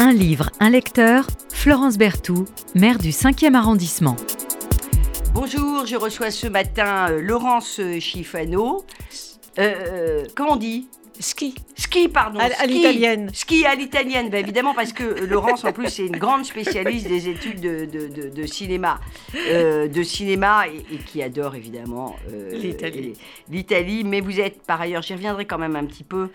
Un livre, un lecteur, Florence Berthoud, maire du 5e arrondissement. Bonjour, je reçois ce matin euh, Laurence Chifano. Euh, euh, comment on dit? Ski. Ski, pardon. À, l'italienne. Ski à l'italienne, bah, évidemment, parce que euh, Laurence, en plus, c'est une grande spécialiste des études de, de- de- de cinéma. Euh, de cinéma et, et qui adore, évidemment, euh, L'Italie. Mais vous êtes, par ailleurs, j'y reviendrai quand même un petit peu, euh,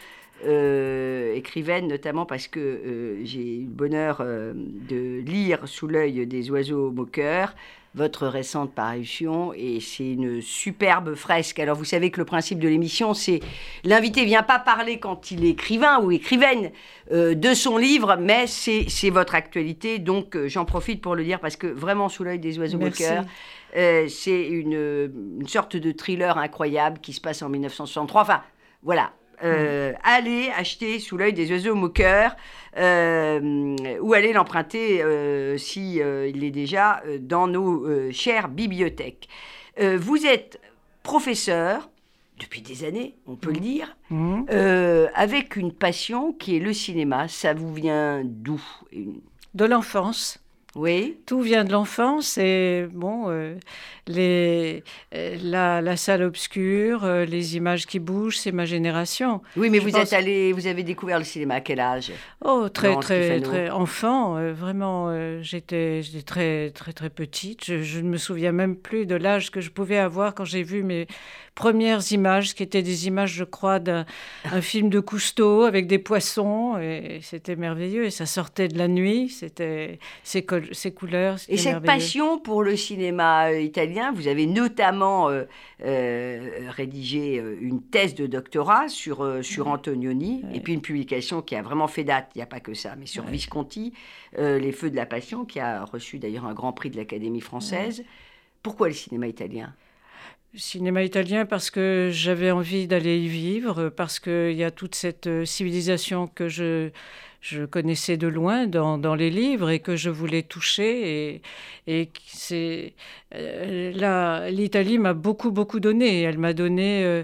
écrivaine, notamment parce que euh, j'ai eu le bonheur euh, de lire Sous l'œil des oiseaux moqueurs votre récente parution et c'est une superbe fresque. Alors vous savez que le principe de l'émission, c'est l'invité vient pas parler quand il est écrivain ou écrivaine euh, de son livre, mais c'est votre actualité. Donc euh, j'en profite pour le dire parce que vraiment sous l'œil des oiseaux moqueurs, euh, c'est une, une sorte de thriller incroyable qui se passe en 1963. Enfin voilà. Euh, Allez acheter sous l'œil des oiseaux moqueurs euh, ou allez l'emprunter euh, si euh, il est déjà dans nos chères bibliothèques. Vous êtes professeur depuis des années, on peut le dire, Mhm. euh, avec une passion qui est le cinéma. Ça vous vient d'où? De l'enfance. Oui, Tout vient de l'enfance et bon, euh, les, euh, la, la salle obscure, euh, les images qui bougent, c'est ma génération. oui, mais Je vous pense- êtes allé, vous avez découvert le cinéma à quel âge? Oh, très, Laurence très, très enfant, euh, vraiment, j'étais j'étais très, très, très petite. Je, je ne me souviens même plus de l'âge que je pouvais avoir quand j'ai vu mes premières images, qui étaient des images, je crois, d'un un film de Cousteau avec des poissons, et c'était merveilleux. Et ça sortait de la nuit, c'était ces, couleurs. Et cette passion pour le cinéma euh, italien, vous avez notamment euh, euh, rédigé une thèse de doctorat sur, euh, sur Antonioni, et puis une publication qui a vraiment fait date, il n'y a pas que ça, mais sur Visconti, Les Feux de la Passion, qui a reçu d'ailleurs un grand prix de l'Académie française. Pourquoi le cinéma italien? Cinéma italien parce que j'avais envie d'aller y vivre, parce qu'il y a toute cette euh, civilisation que je, je connaissais de loin dans, dans les livres et que je voulais toucher. Et, et c'est, euh, l'Italie m'a beaucoup, beaucoup donné. Elle m'a donné, euh,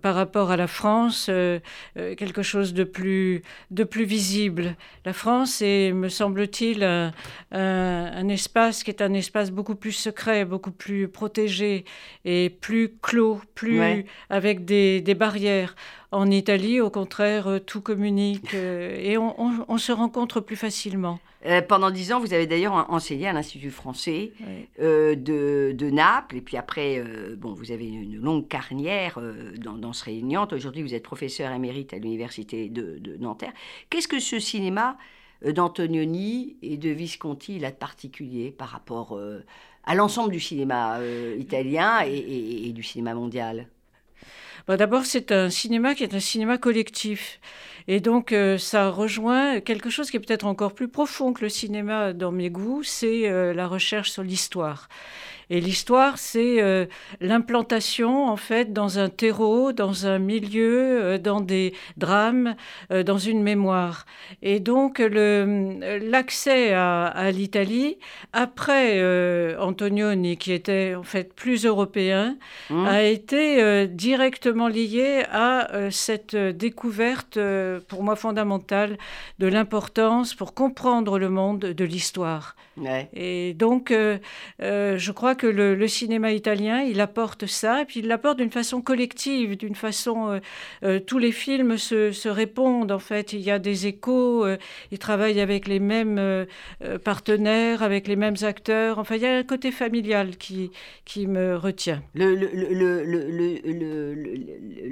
par rapport à la France, euh, quelque chose de plus, de plus visible. La France est, me semble-t-il, un, espace qui est un espace beaucoup plus secret, beaucoup plus protégé et plus clos, plus Ouais. avec des, des barrières. En Italie, au contraire, tout communique et on, on- on se rencontre plus facilement. Euh, pendant dix ans, vous avez d'ailleurs en- enseigné à l'Institut français euh, de, de Naples. Et puis après, euh, bon, vous avez une, longue carrière dans, dans ce réunion. Aujourd'hui, vous êtes professeur émérite à l'Université de, de Nanterre. Qu'est-ce que ce cinéma d'Antonioni et de Visconti il a de particulier par rapport à l'ensemble du cinéma italien et, et- et du cinéma mondial? Bon, D'abord, c'est un cinéma qui est un cinéma collectif. Et donc, euh, ça rejoint quelque chose qui est peut-être encore plus profond que le cinéma dans mes goûts, c'est euh, la recherche sur l'histoire. Et l'histoire, c'est euh, l'implantation, en fait, dans un terreau, dans un milieu, dans des drames, dans une mémoire. Et donc, l'accès à, à l'Italie, après Antonioni, qui était en fait plus européen, Hum a été directement lié à cette découverte, euh, pour moi fondamentale, de l'importance pour comprendre le monde de l'histoire. Ouais. Et donc, euh, euh, je crois que le, le cinéma italien, il apporte ça, et puis il l'apporte d'une façon collective, d'une façon... tous les films se, se répondent, en fait. Il y a des échos, ils travaillent avec les mêmes partenaires, avec les mêmes acteurs. Enfin, il y a un côté familial qui, qui me retient. Le, le, le, le,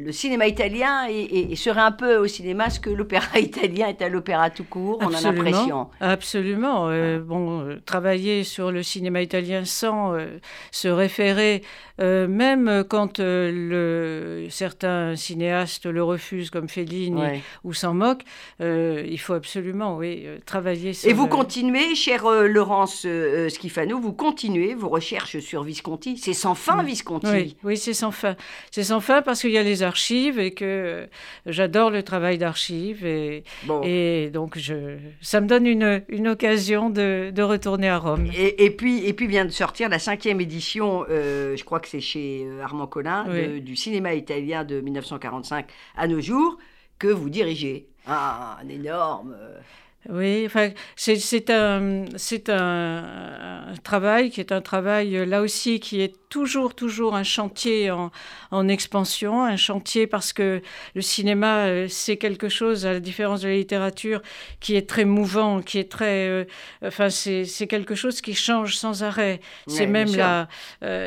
le, cinéma italien est- serait un peu au cinéma que l'opéra italien est à l'opéra tout court, on a l'impression. Absolument. Euh, bon, euh, travailler sur le cinéma italien sans euh, se référer, même quand le, certains cinéastes le refusent, comme Fellini, Ouais. ou s'en moquent, il faut absolument, oui, travailler sur Et vous continuez, chère Laurence Schifano, vous continuez vos recherches sur Visconti. C'est sans fin, Visconti. Oui, oui c'est sans fin. C'est sans fin parce qu'il y a les archives et que j'adore le travail d'archives. Et, Bon. et donc, je, ça me donne une, une occasion de, de retourner à Rome. Et, et puis, et puis vient de sortir la cinquième édition, euh, je crois que c'est chez euh, Armand Collin, de- du cinéma italien de 1945 à nos jours, que vous dirigez. Ah, un énorme. Euh, Oui, enfin, c'est un, un, un, travail qui est un travail, euh, là aussi, qui est toujours, toujours un chantier en, en expansion, un chantier parce que le cinéma, euh, c'est quelque chose, à la différence de la littérature, qui est très mouvant, qui est très... Euh, enfin, c'est quelque chose qui change sans arrêt. C'est même la,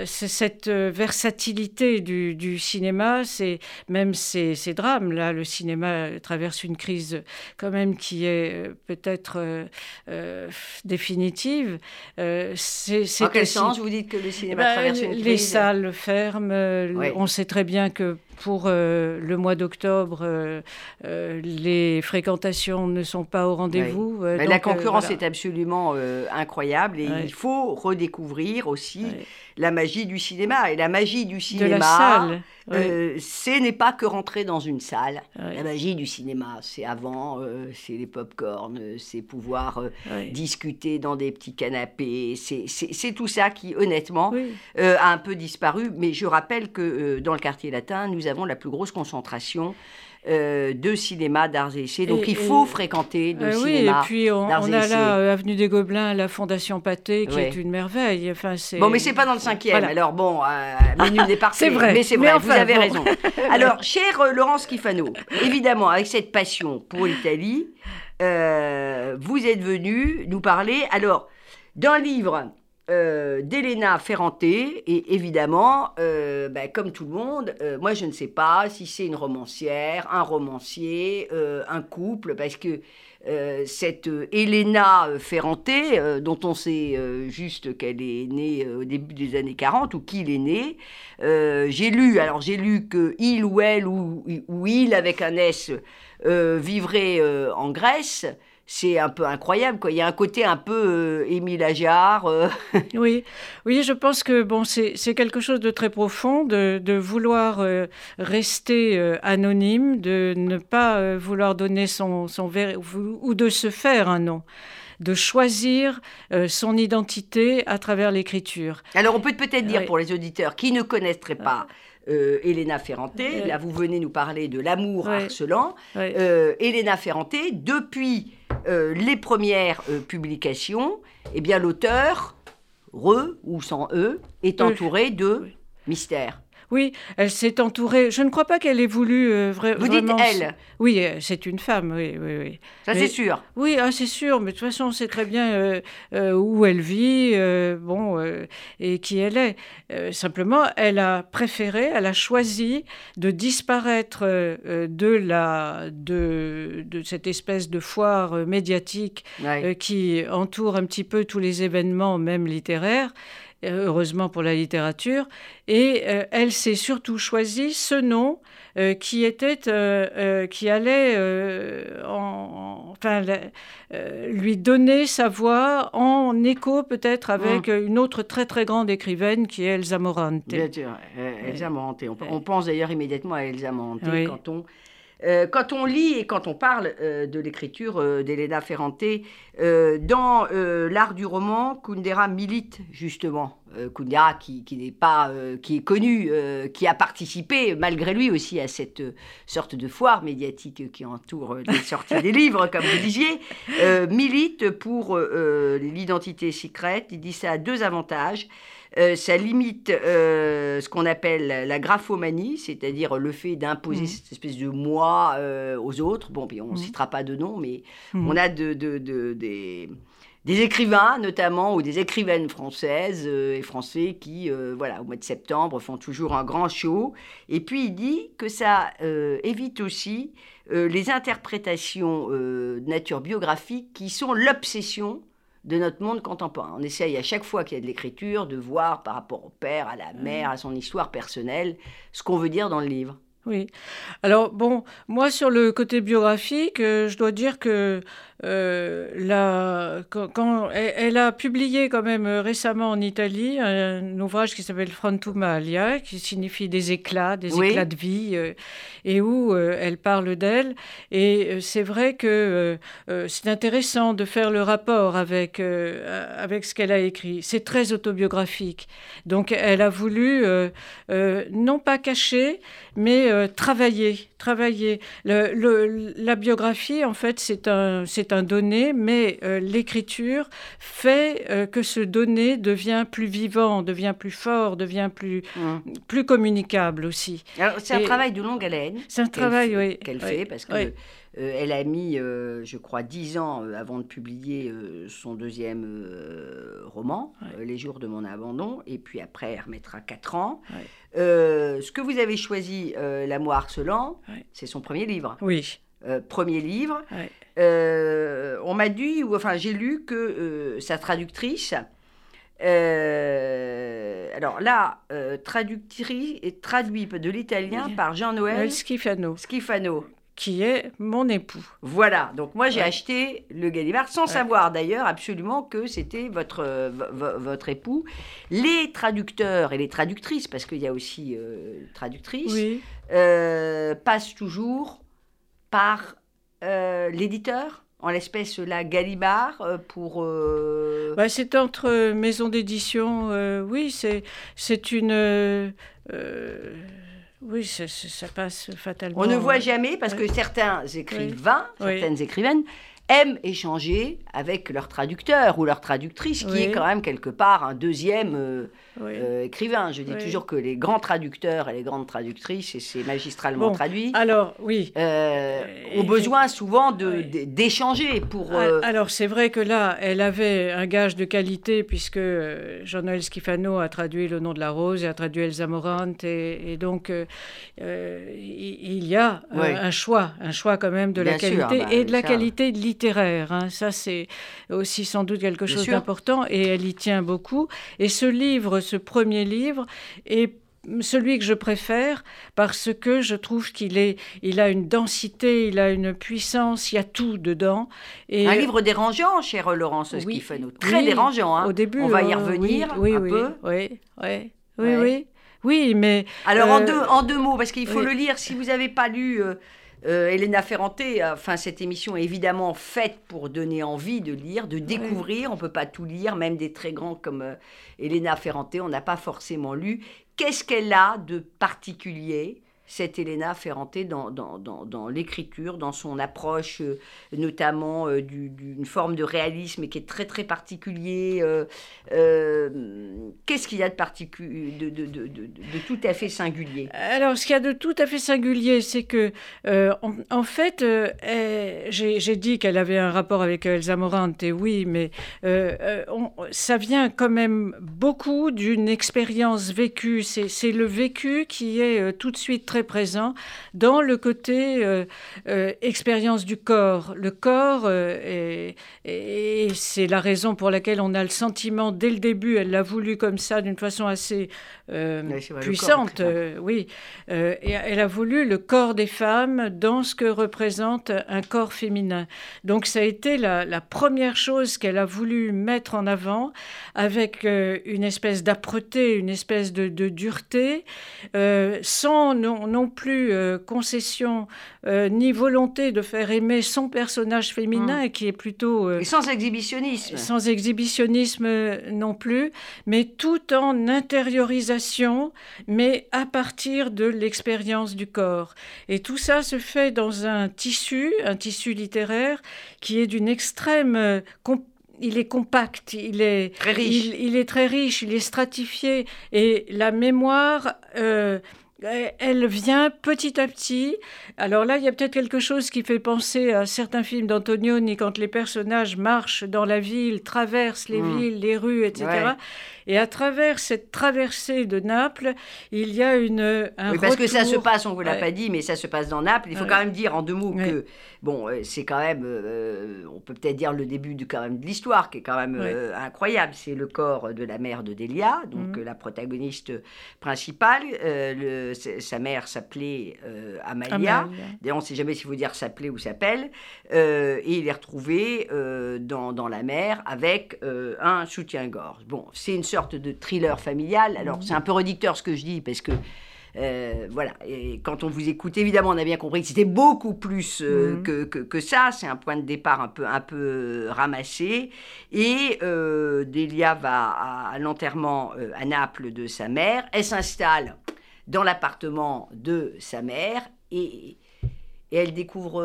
c'est cette versatilité du, du cinéma, c'est même ces, ces drames. Là, le cinéma traverse une crise quand même qui est peut-être euh, euh, définitive. Euh, c'est, en quel sens vous dites que le cinéma bah, traverse une crise Les salles ferment. On sait très bien que pour le mois d'octobre, les fréquentations ne sont pas au rendez-vous. la concurrence est absolument incroyable et il faut redécouvrir aussi la magie du cinéma. Et la magie du cinéma, la salle. Euh, ce n'est pas que rentrer dans une salle. La magie du cinéma, c'est avant, euh, c'est les pop-corn, euh, c'est pouvoir discuter dans des petits canapés. C'est tout ça qui, honnêtement, a un peu disparu. Mais je rappelle que dans le quartier latin, nous avons la plus grosse concentration euh, de cinéma d'arts et essais. Donc il faut fréquenter le cinéma. Oui, et puis on, on a là, euh, Avenue des Gobelins, la Fondation Pathé, qui est une merveille. Enfin, bon, mais c'est pas dans le cinquième. Alors bon, euh, nul n'est parfait. c'est vrai. Mais c'est vrai, vous avez raison. Alors, cher euh, Laurence Schifano, évidemment, avec cette passion pour l'Italie, vous êtes venu nous parler, alors, d'un livre euh, d'Elena Ferrante. Et évidemment, euh, ben, comme tout le monde, euh, moi je ne sais pas si c'est une romancière, un romancier, un couple, parce que cette Elena Ferrante, dont on sait juste qu'elle est née au début des années 40 ou qu'il est né, j'ai lu, alors j'ai lu que il ou elle ou, ou il avec un S vivrait en Grèce c'est un peu incroyable. Quoi. Il y a un côté un peu euh, Émile Ajar. Euh. oui. oui, je pense que bon, c'est quelque chose de très profond de, de vouloir euh, rester anonyme, de ne pas vouloir donner son, son verre ou de se faire un nom de choisir son identité à travers l'écriture. Alors on peut peut-être dire pour les auditeurs qui ne connaîtraient pas euh, Elena Ferrante. Là, vous venez nous parler de l'amour harcelant. Euh, Elena Ferrante, depuis euh, les premières publications, eh bien, l'auteur, re ou sans e, est entouré de mystères. Oui, elle s'est entourée. Je ne crois pas qu'elle ait voulu euh, vraiment. Vous dites elle Oui, euh, c'est une femme, oui, oui, oui. Ça, c'est sûr. Oui, ah, c'est sûr, mais de toute façon, on sait très bien euh, où elle vit, bon, et qui elle est. simplement, elle a préféré, elle a choisi de disparaître de, la, de, de cette espèce de foire médiatique qui entoure un petit peu tous les événements, même littéraires heureusement pour la littérature, et euh, elle s'est surtout choisi ce nom euh, qui était, euh, qui allait enfin, lui donner sa voix en écho peut-être avec mmh. une autre très très grande écrivaine qui est Elsa Morante. Bien sûr, Elsa Morante. On, pense d'ailleurs immédiatement à Elsa Morante quand on euh, quand on lit et quand on parle euh, de l'écriture euh, d'Elena Ferrante, dans l'art du roman, Kundera milite justement. Kundera qui, n'est pas, qui est connu, qui a participé malgré lui aussi à cette sorte de foire médiatique qui entoure les sorties des livres, comme vous disiez, milite pour l'identité secrète. Il dit ça a deux avantages. Euh, ça limite euh, ce qu'on appelle la graphomanie, c'est-à-dire le fait d'imposer mmh. cette espèce de moi euh, aux autres. Bon, puis on ne mmh. citera pas de nom, mais mmh. on a de, des, écrivains, notamment, ou des écrivaines françaises et français qui, voilà, au mois de septembre, font toujours un grand show. Et puis il dit que ça évite aussi les interprétations de nature biographique qui sont l'obsession de notre monde contemporain. On essaye à chaque fois qu'il y a de l'écriture de voir par rapport au père, à la mère, à son histoire personnelle, ce qu'on veut dire dans le livre. Oui. Alors, bon, moi, sur le côté biographique, euh, je dois dire que euh, quand, elle, a publié quand même euh, récemment en Italie un, ouvrage qui s'appelle Frontuma Alia, qui signifie des éclats, des éclats de vie, euh, et où elle parle d'elle. Et c'est vrai que c'est intéressant de faire le rapport avec, avec ce qu'elle a écrit. C'est très autobiographique. Donc elle a voulu non pas cacher, mais euh, travailler, travailler. Le, la biographie, en fait, c'est un, c'est un donné, mais euh, l'écriture fait euh, que ce donné devient plus vivant, devient plus fort, devient plus, mmh. plus communicable aussi. c'est un travail de longue haleine. C'est un travail, oui. Qu'elle fait, parce que euh, elle a mis, euh, je crois, dix ans euh, avant de publier son deuxième roman, Les jours de mon abandon, et puis après, elle remettra quatre ans. Ce que vous avez choisi, L'amour harcelant, c'est son premier livre. Oui. premier livre. on m'a dit, ou enfin j'ai lu que sa traductrice, alors là, traductrice et traduit de l'italien par Jean-Noël Schifano. Schifano qui est mon époux. Voilà, donc moi j'ai acheté le Gallimard sans savoir d'ailleurs absolument que c'était votre, votre époux. Les traducteurs et les traductrices, parce qu'il y a aussi euh, traductrices, euh, passent toujours par euh, l'éditeur, en l'espèce la Gallimard, pour... Bah, c'est entre maisons d'édition, oui, c'est une... Oui, ça, passe fatalement. On ne voit jamais parce que certains écrivains, certaines écrivaines aiment échanger avec leur traducteur ou leur traductrice, qui est quand même quelque part un deuxième euh, euh, écrivain. Je dis toujours que les grands traducteurs et les grandes traductrices, et c'est magistralement traduit, alors, oui. Euh, ont besoin souvent d'échanger pour... Alors c'est vrai que là, elle avait un gage de qualité puisque Jean-Noël Schifano a traduit Le nom de la rose et a traduit Elsa Morante et, donc il y a un choix, un choix quand même de la qualité bah, et de la qualité littéraire. Hein. Ça c'est aussi sans doute quelque chose d'important et elle y tient beaucoup. Et ce livre, ce premier livre, est celui que je préfère parce que je trouve qu'il est, il a une densité, il a une puissance, il y a tout dedans. Et un livre dérangeant, chère Laurence oui, très dérangeant. Hein. Au début, on va y euh, revenir oui, un oui, peu. Oui, oui, oui, oui, oui, mais alors en euh, deux, en deux mots, parce qu'il faut le lire. Si vous n'avez pas lu. Euh, euh, Elena Ferrante, enfin, cette émission est évidemment faite pour donner envie de lire, de découvrir. On ne peut pas tout lire, même des très grands comme euh, Elena Ferrante, on n'a pas forcément lu. Qu'est-ce qu'elle a de particulier cette Elena Ferrante dans, dans, l'écriture, dans son approche, euh, notamment euh, d'une forme de réalisme qui est très très particulier. Euh, qu'est-ce qu'il y a de, de, tout à fait singulier? Alors, ce qu'il y a de tout à fait singulier, c'est que, en, fait, j'ai dit qu'elle avait un rapport avec Elsa Morante, oui, mais ça vient quand même beaucoup d'une expérience vécue. C'est le vécu qui est tout de suite très présent dans le côté euh, euh, expérience du corps. Le corps, euh, et, c'est la raison pour laquelle on a le sentiment dès le début, elle l'a voulu comme ça, d'une façon assez puissante, oui. et elle a voulu le corps des femmes dans ce que représente un corps féminin. Donc ça a été la, première chose qu'elle a voulu mettre en avant avec une espèce d'âpreté, une espèce de, dureté, sans non, non plus euh, concession euh, ni volonté de faire aimer son personnage féminin, mmh. qui est plutôt... Euh, et sans exhibitionnisme. Sans exhibitionnisme non plus, mais tout en intériorisation, mais à partir de l'expérience du corps. Et tout ça se fait dans un tissu, un tissu littéraire, qui est d'une extrême il est compact, il est très riche. Il, est très riche, il est stratifié et la mémoire elle vient petit à petit. Alors là, il y a peut-être quelque chose qui fait penser à certains films d'Antonioni quand les personnages marchent dans la ville, traversent les hmm. villes, les rues, etc. Et à travers cette traversée de Naples, il y a une un oui, parce que ça se passe, on vous l'a pas dit, mais ça se passe dans Naples. Il faut quand même dire en deux mots que bon, euh, c'est quand même, euh, on peut peut-être dire le début de quand même de l'histoire qui est quand même euh, incroyable. C'est le corps de la mère de Delia, donc mhm. la protagoniste principale. Le, sa mère s'appelait Amalia. D'ailleurs, on ne sait jamais s'il faut dire s'appelait ou s'appelle. et il est retrouvé dans, dans, la mer avec un soutien-gorge. Bon, c'est une sorte de thriller familial. Alors, c'est un peu réducteur ce que je dis, parce que euh, voilà, et quand on vous écoute, évidemment, on a bien compris que c'était beaucoup plus euh, mhm. que, que, ça. C'est un point de départ un peu, un peu ramassé. Et euh, Delia va à, l'enterrement à Naples de sa mère. Elle s'installe dans l'appartement de sa mère et, et elle découvre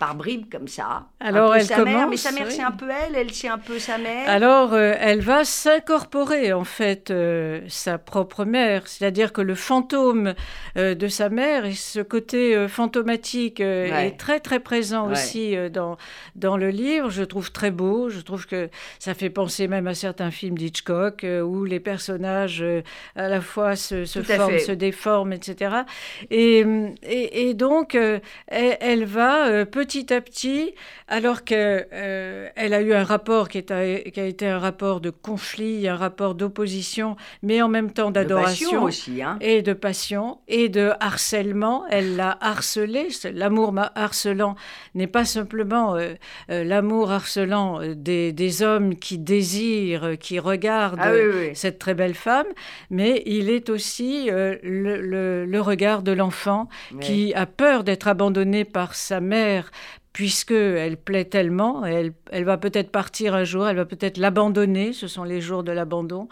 par bribes comme ça. Alors elle sa commence, mère, mais sa mère c'est un peu elle, elle c'est un peu sa mère. Alors euh, elle va s'incorporer en fait euh, sa propre mère, c'est-à-dire que le fantôme euh, de sa mère et ce côté fantomatique est très très présent aussi dans dans le livre. Je trouve très beau, je trouve que ça fait penser même à certains films d'Hitchcock où les personnages à la fois se, se forment, se déforment, etc. Et, et, et donc elle, elle, va petit petit à petit, alors qu'elle euh, a eu un rapport qui, est, qui, a été un rapport de conflit, un rapport d'opposition, mais en même temps d'adoration aussi, hein. et de passion et de harcèlement. Elle l'a harcelé. L'amour harcelant n'est pas simplement euh, euh, l'amour harcelant des, des, hommes qui désirent, qui regardent ah cette très belle femme, mais il est aussi le, le, regard de l'enfant qui a peur d'être abandonné par sa mère puisque elle plaît tellement, elle, elle va peut-être partir un jour, elle va peut-être l'abandonner, ce sont les jours de l'abandon,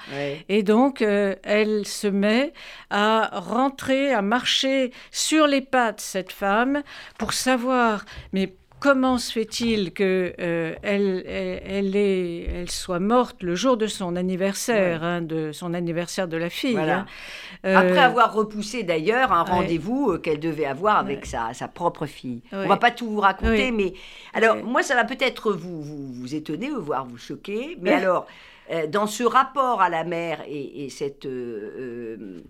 et donc euh, elle se met à rentrer, à marcher sur les pattes, cette femme, pour savoir, mais comment se fait-il que euh, elle, elle, est, elle, soit morte le jour de son anniversaire, hein, de son anniversaire de la fille hein. euh, Après avoir repoussé d'ailleurs un rendez-vous euh, qu'elle devait avoir avec sa, sa, propre fille. On On va pas tout vous raconter, mais alors moi ça va peut-être vous, vous, vous, étonner, voire vous choquer, mais alors dans ce rapport à la mère et, cette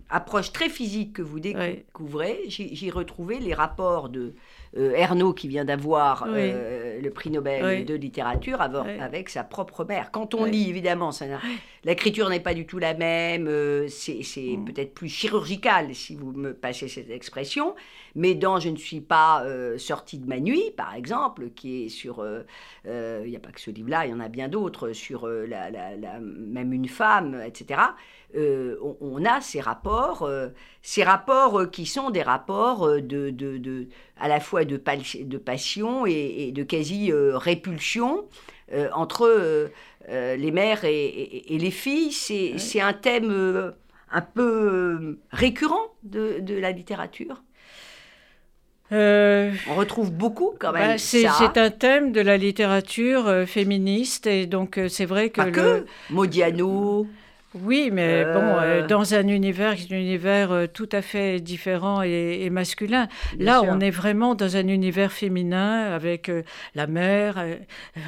approche très physique que vous découvrez, j'ai retrouvé les rapports de euh, Ernaud qui vient d'avoir euh, le prix Nobel de littérature avec, sa propre mère. Quand on lit, évidemment, l'écriture n'est pas du tout la même, euh, c'est mm. peut-être plus chirurgical, si vous me passez cette expression, mais dans Je ne suis pas sortie de ma nuit, par exemple, qui est sur, il n'y a pas que ce livre-là, il y en a bien d'autres, sur la, même une femme, etc. on, a ces rapports, ces rapports qui sont des rapports de, de, à la fois de, de passion et, de quasi-répulsion euh, entre euh, euh, les mères et, les filles. C'est un thème un peu récurrent de, la littérature. On retrouve beaucoup quand même. Bah, c'est un thème de la littérature féministe et donc c'est vrai que. Pas que. Modiano. Oui, mais bon, euh, euh. dans un univers un univers euh, tout à fait différent et, masculin. Là, on est vraiment dans un univers féminin avec la mère,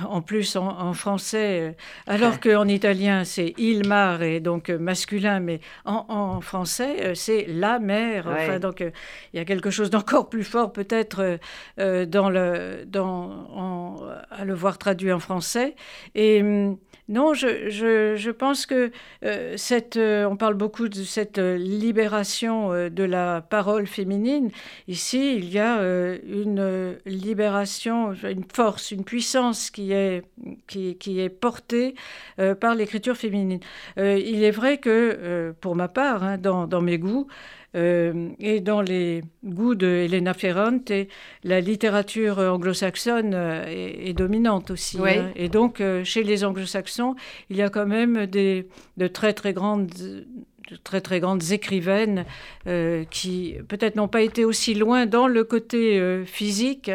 en plus en, français, alors qu'en italien, c'est il mare et donc masculin, mais en, français, c'est la mère. Enfin, donc il y a quelque chose d'encore plus fort peut-être dans le, dans, à le voir traduit en français. Et hum, non, je, je, je, pense que euh, cette, euh, on parle beaucoup de cette euh, libération de la parole féminine. Ici, il y a une libération, une force, une puissance qui est, qui, qui est portée par l'écriture féminine. il est vrai que, pour ma part, hein, dans, dans, mes goûts, et dans les goûts de Elena Ferrante, la littérature anglo-saxonne euh, est, dominante aussi. Hein. Et donc, euh, chez les anglo-saxons, il y a quand même des, de très très grandes très très grandes écrivaines qui peut-être n'ont pas été aussi loin dans le côté physique.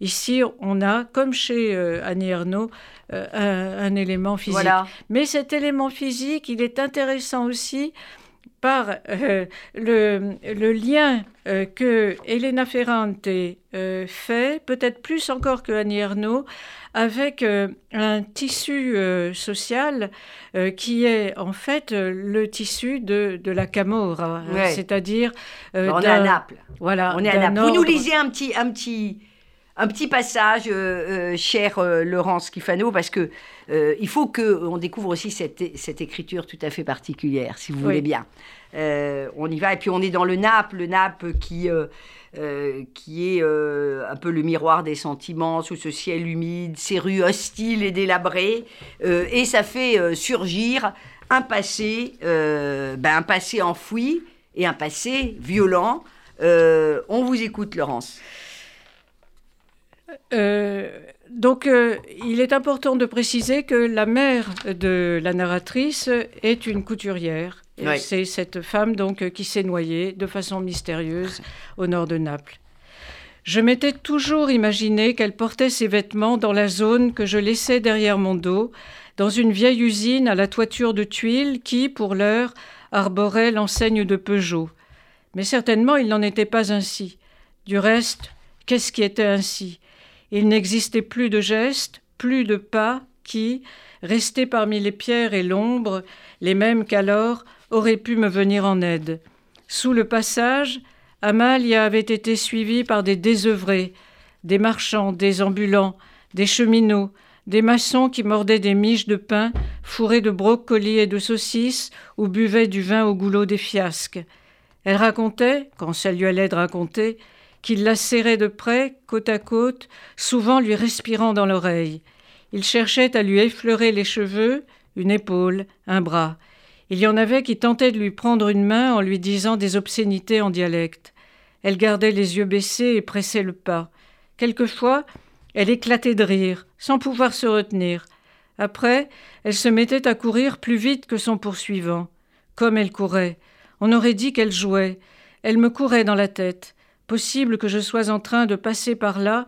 Ici, on a, comme chez Annie Ernaux, un, élément physique. Mais cet élément physique, il est intéressant aussi par euh, le, le, lien euh, que Elena Ferrante euh, fait, peut-être plus encore que Annie Ernaux, avec un tissu social qui est en fait le tissu de, de la Camorra, c'est-à-dire... on est à Naples. Voilà, on est à Naples. Vous nous lisez un petit... Un petit un petit passage, euh, euh, cher euh, Laurence Schifano, parce que il faut qu'on découvre aussi cette, cette, écriture tout à fait particulière, si vous voulez bien. on y va, et puis on est dans le Naples, le Naples qui, qui est un peu le miroir des sentiments, sous ce ciel humide, ces rues hostiles et délabrées, et ça fait surgir un passé, ben, un passé enfoui et un passé violent. on vous écoute, Laurence. Euh, donc, euh, il est important de préciser que la mère de la narratrice est une couturière. C'est cette femme donc qui s'est noyée de façon mystérieuse au nord de Naples. Je m'étais toujours imaginé qu'elle portait ses vêtements dans la zone que je laissais derrière mon dos, dans une vieille usine à la toiture de tuiles qui, pour l'heure, arborait l'enseigne de Peugeot. Mais certainement il n'en était pas ainsi. Du reste, qu'est-ce qui était ainsi? Il n'existait plus de gestes, plus de pas qui, restés parmi les pierres et l'ombre, les mêmes qu'alors, auraient pu me venir en aide. Sous le passage, Amalia avait été suivie par des désœuvrés, des marchands, des ambulants, des cheminots, des maçons qui mordaient des miches de pain fourrées de brocolis et de saucisses ou buvaient du vin au goulot des fiasques. Elle racontait, quand ça lui allait raconter, qu'il la serrait de près, côte à côte, souvent lui respirant dans l'oreille. Il cherchait à lui effleurer les cheveux, une épaule, un bras. Il y en avait qui tentaient de lui prendre une main en lui disant des obscénités en dialecte. Elle gardait les yeux baissés et pressait le pas. Quelquefois, elle éclatait de rire, sans pouvoir se retenir. Après, elle se mettait à courir plus vite que son poursuivant. Comme elle courait. On aurait dit qu'elle jouait. Elle me courait dans la tête. Possible que je sois en train de passer par là,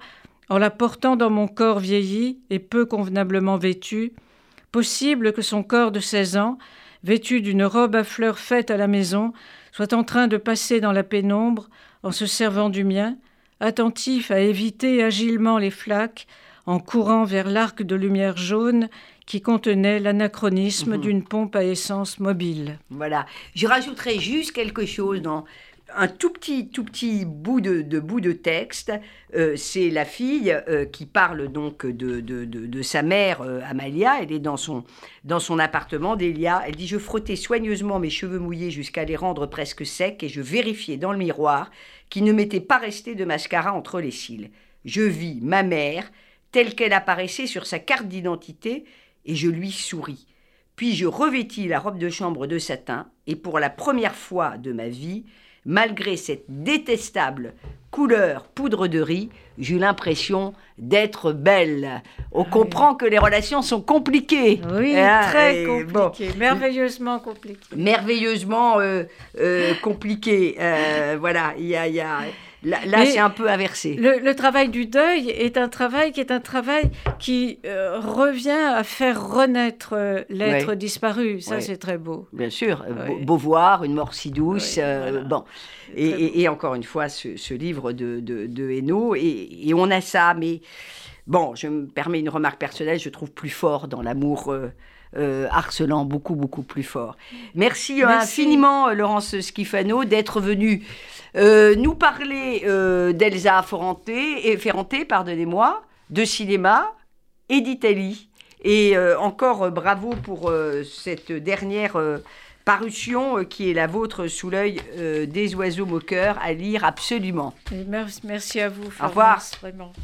en la portant dans mon corps vieilli et peu convenablement vêtu. Possible que son corps de seize ans, vêtu d'une robe à fleurs faite à la maison, soit en train de passer dans la pénombre, en se servant du mien, attentif à éviter agilement les flaques, en courant vers l'arc de lumière jaune qui contenait l'anachronisme mhm. d'une pompe à essence mobile. Voilà. Je rajouterai juste quelque chose dans un tout petit, tout petit bout de, bout de texte. Euh, c'est la fille euh, qui parle donc de, de, sa mère, euh, Amalia. Elle est dans son, dans son appartement d'Elia. Elle dit Je frottais soigneusement mes cheveux mouillés jusqu'à les rendre presque secs et je vérifiais dans le miroir qu'il ne m'était pas resté de mascara entre les cils. Je vis ma mère telle qu'elle apparaissait sur sa carte d'identité et je lui souris. Puis je revêtis la robe de chambre de satin et pour la première fois de ma vie, malgré cette détestable couleur poudre de riz, j'ai l'impression d'être belle. On ah comprend que les relations sont compliquées. Oui, hein, très compliquées, merveilleusement compliquées. Merveilleusement euh, euh, compliquées. Euh, voilà, il y a, y a Là, c'est un peu inversé. Le, travail du deuil est un travail qui est un travail qui euh, revient à faire renaître euh, l'être disparu. Ça, c'est très beau. Bien sûr. Beauvoir, une mort si douce. Euh, bon. Et, encore une fois, ce, livre de, de, Hainaut. Et, on a ça, mais bon, je me permets une remarque personnelle, je trouve plus fort dans l'amour. Harcelant, beaucoup, beaucoup plus fort. Merci, Merci. infiniment, Laurence Schifano, d'être venue euh, nous parler euh, d'Elsa Ferrante, et Ferrante pardonnez-moi, de cinéma et d'Italie. Et euh, encore bravo pour cette dernière parution qui est la vôtre sous l'œil des oiseaux moqueurs à lire absolument. Merci, merci à vous. Florence, Au revoir. Vraiment.